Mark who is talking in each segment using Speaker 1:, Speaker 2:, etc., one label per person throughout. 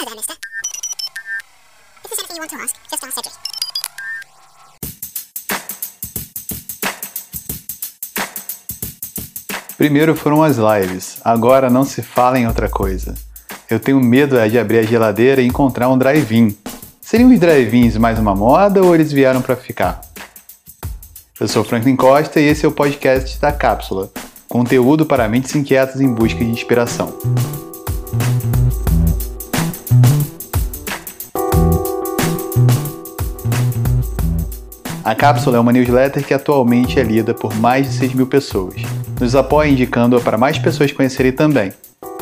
Speaker 1: There, mister. If there's anything you want to ask, just ask Cedric.
Speaker 2: Primeiro foram as lives, agora não se fala em outra coisa. Eu tenho medo é de abrir a geladeira e encontrar um drive-in. Seriam os drive-ins mais uma moda ou eles vieram para ficar? Eu sou Franklin Costa e esse é o podcast da Cápsula, conteúdo para mentes inquietas em busca de inspiração. A Cápsula é uma newsletter que atualmente é lida por mais de 6 mil pessoas. Nos apoia indicando-a para mais pessoas conhecerem também.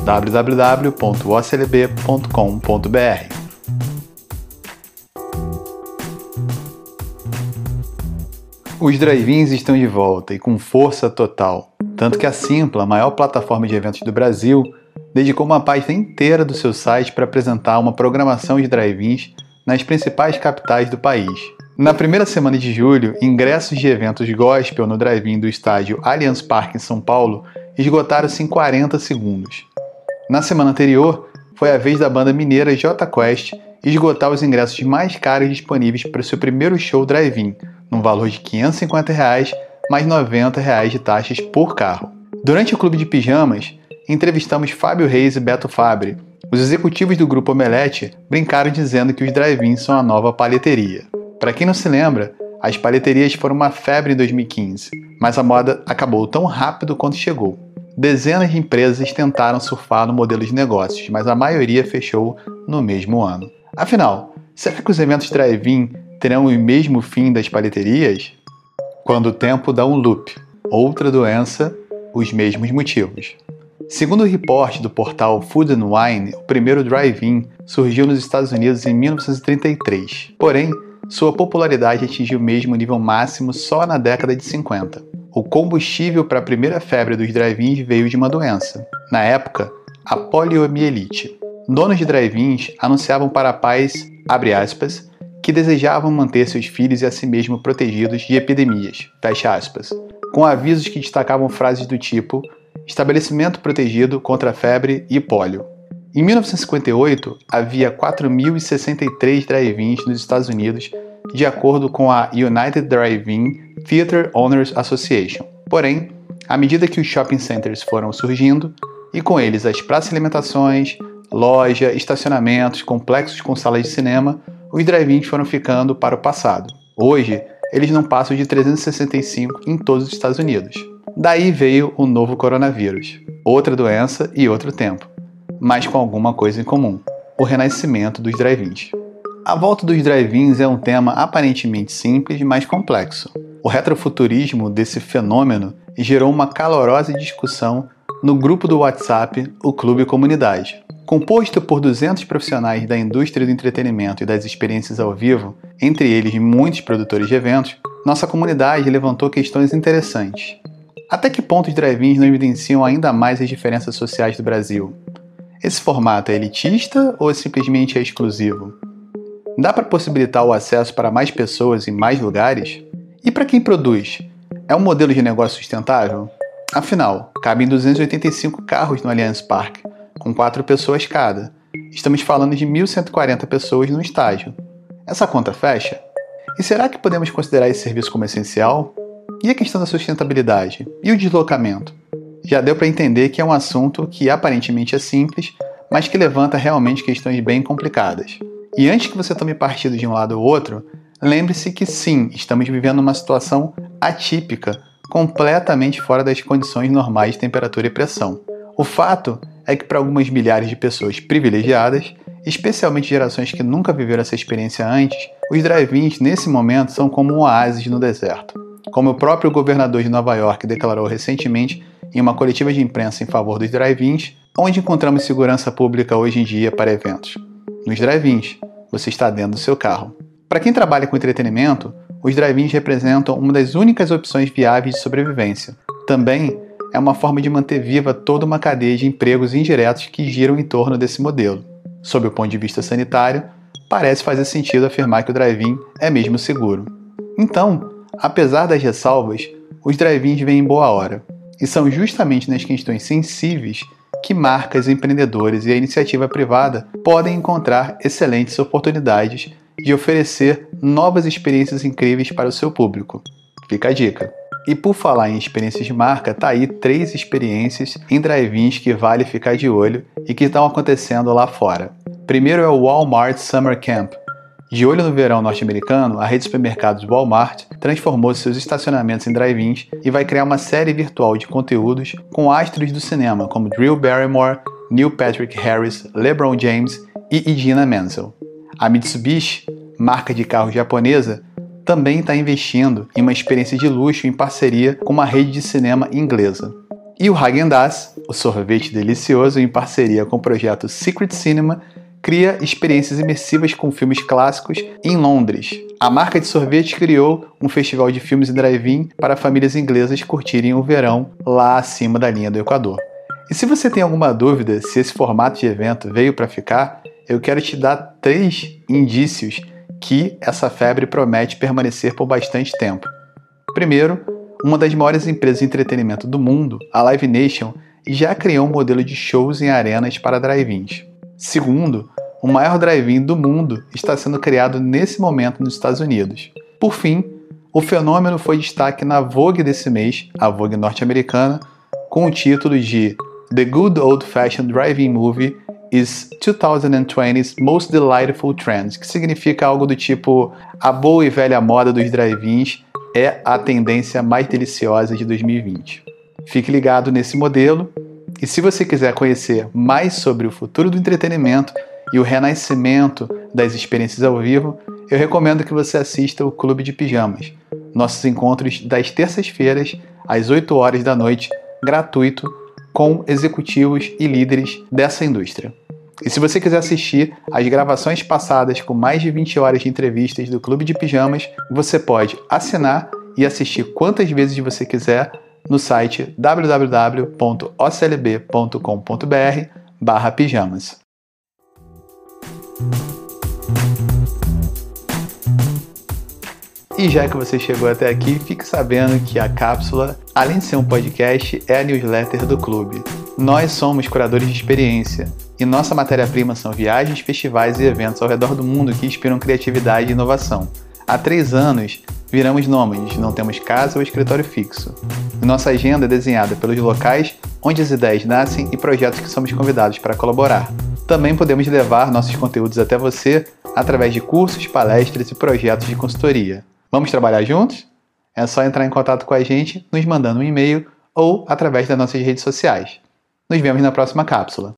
Speaker 2: www.oclb.com.br Os drive-ins estão de volta e com força total. Tanto que a Simpla, a maior plataforma de eventos do Brasil, dedicou uma página inteira do seu site para apresentar uma programação de drive-ins nas principais capitais do país. Na primeira semana de julho, ingressos de eventos gospel no drive-in do estádio Allianz Parque em São Paulo esgotaram-se em 40 segundos. Na semana anterior, foi a vez da banda mineira J Quest esgotar os ingressos mais caros disponíveis para seu primeiro show drive-in, num valor de 550 reais, mais 90 reais de taxas por carro. Durante o Clube de Pijamas, entrevistamos Fábio Reis e Beto Fabre. Os executivos do grupo Omelete brincaram dizendo que os drive-ins são a nova palheteria. Para quem não se lembra, as paleterias foram uma febre em 2015, mas a moda acabou tão rápido quanto chegou. Dezenas de empresas tentaram surfar no modelo de negócios, mas a maioria fechou no mesmo ano. Afinal, será que os eventos drive-in terão o mesmo fim das paleterias? Quando o tempo dá um loop, outra doença, os mesmos motivos. Segundo o reporte do portal Food and Wine, o primeiro drive-in surgiu nos Estados Unidos em 1933. Porém, sua popularidade atingiu mesmo o nível máximo só na década de 50. O combustível para a primeira febre dos drive-ins veio de uma doença. Na época, a poliomielite. Donos de drive-ins anunciavam para pais, abre aspas, que desejavam manter seus filhos e a si mesmo protegidos de epidemias, fecha aspas, com avisos que destacavam frases do tipo estabelecimento protegido contra febre e pólio. Em 1958, havia 4.063 drive-ins nos Estados Unidos, de acordo com a United Drive-In Theater Owners Association. Porém, à medida que os shopping centers foram surgindo, e com eles as praças de alimentações, loja, estacionamentos, complexos com salas de cinema, os drive-ins foram ficando para o passado. Hoje, eles não passam de 365 em todos os Estados Unidos. Daí veio o novo coronavírus, outra doença e outro tempo mas com alguma coisa em comum: o renascimento dos drive-ins. A volta dos drive-ins é um tema aparentemente simples, mas complexo. O retrofuturismo desse fenômeno gerou uma calorosa discussão no grupo do WhatsApp, o Clube Comunidade. Composto por 200 profissionais da indústria do entretenimento e das experiências ao vivo, entre eles muitos produtores de eventos, nossa comunidade levantou questões interessantes. Até que ponto os drive-ins não evidenciam ainda mais as diferenças sociais do Brasil? Esse formato é elitista ou simplesmente é exclusivo? Dá para possibilitar o acesso para mais pessoas em mais lugares? E para quem produz? É um modelo de negócio sustentável? Afinal, cabem 285 carros no Allianz Parque, com 4 pessoas cada. Estamos falando de 1.140 pessoas no estágio. Essa conta fecha? E será que podemos considerar esse serviço como essencial? E a questão da sustentabilidade? E o deslocamento? Já deu para entender que é um assunto que aparentemente é simples, mas que levanta realmente questões bem complicadas. E antes que você tome partido de um lado ou outro, lembre-se que sim, estamos vivendo uma situação atípica, completamente fora das condições normais de temperatura e pressão. O fato é que para algumas milhares de pessoas privilegiadas, especialmente gerações que nunca viveram essa experiência antes, os drive-ins nesse momento são como um oásis no deserto. Como o próprio governador de Nova York declarou recentemente em uma coletiva de imprensa em favor dos drive-ins, onde encontramos segurança pública hoje em dia para eventos. Nos drive-ins, você está dentro do seu carro. Para quem trabalha com entretenimento, os drive-ins representam uma das únicas opções viáveis de sobrevivência. Também é uma forma de manter viva toda uma cadeia de empregos indiretos que giram em torno desse modelo. Sob o ponto de vista sanitário, parece fazer sentido afirmar que o drive-in é mesmo seguro. Então, apesar das ressalvas, os drive-ins vêm em boa hora. E são justamente nas questões sensíveis que marcas, empreendedores e a iniciativa privada podem encontrar excelentes oportunidades de oferecer novas experiências incríveis para o seu público. Fica a dica. E por falar em experiências de marca, tá aí três experiências em drive-ins que vale ficar de olho e que estão acontecendo lá fora. Primeiro é o Walmart Summer Camp. De olho no verão norte-americano, a rede de supermercados Walmart transformou seus estacionamentos em drive-ins e vai criar uma série virtual de conteúdos com astros do cinema como Drew Barrymore, Neil Patrick Harris, LeBron James e Idina Menzel. A Mitsubishi, marca de carro japonesa, também está investindo em uma experiência de luxo em parceria com uma rede de cinema inglesa. E o Häagen-Dazs, o sorvete delicioso em parceria com o projeto Secret Cinema, cria experiências imersivas com filmes clássicos em Londres. A marca de sorvete criou um festival de filmes em drive-in para famílias inglesas curtirem o verão lá acima da linha do Equador. E se você tem alguma dúvida se esse formato de evento veio para ficar, eu quero te dar três indícios que essa febre promete permanecer por bastante tempo. Primeiro, uma das maiores empresas de entretenimento do mundo, a Live Nation, já criou um modelo de shows em arenas para drive-ins. Segundo, o maior drive-in do mundo está sendo criado nesse momento nos Estados Unidos. Por fim, o fenômeno foi destaque na Vogue desse mês, a Vogue norte-americana, com o título de The Good Old Fashioned Drive-In Movie is 2020's Most Delightful Trends, que significa algo do tipo a boa e velha moda dos drive-ins é a tendência mais deliciosa de 2020. Fique ligado nesse modelo e se você quiser conhecer mais sobre o futuro do entretenimento e o renascimento das experiências ao vivo, eu recomendo que você assista o Clube de Pijamas, nossos encontros das terças-feiras às 8 horas da noite, gratuito, com executivos e líderes dessa indústria. E se você quiser assistir às gravações passadas com mais de 20 horas de entrevistas do Clube de Pijamas, você pode assinar e assistir quantas vezes você quiser no site www.oclb.com.br/pijamas. E já que você chegou até aqui, fique sabendo que a cápsula, além de ser um podcast, é a newsletter do clube. Nós somos curadores de experiência e nossa matéria-prima são viagens, festivais e eventos ao redor do mundo que inspiram criatividade e inovação. Há três anos, viramos nômades, não temos casa ou escritório fixo. Nossa agenda é desenhada pelos locais onde as ideias nascem e projetos que somos convidados para colaborar. Também podemos levar nossos conteúdos até você através de cursos, palestras e projetos de consultoria. Vamos trabalhar juntos? É só entrar em contato com a gente nos mandando um e-mail ou através das nossas redes sociais. Nos vemos na próxima cápsula.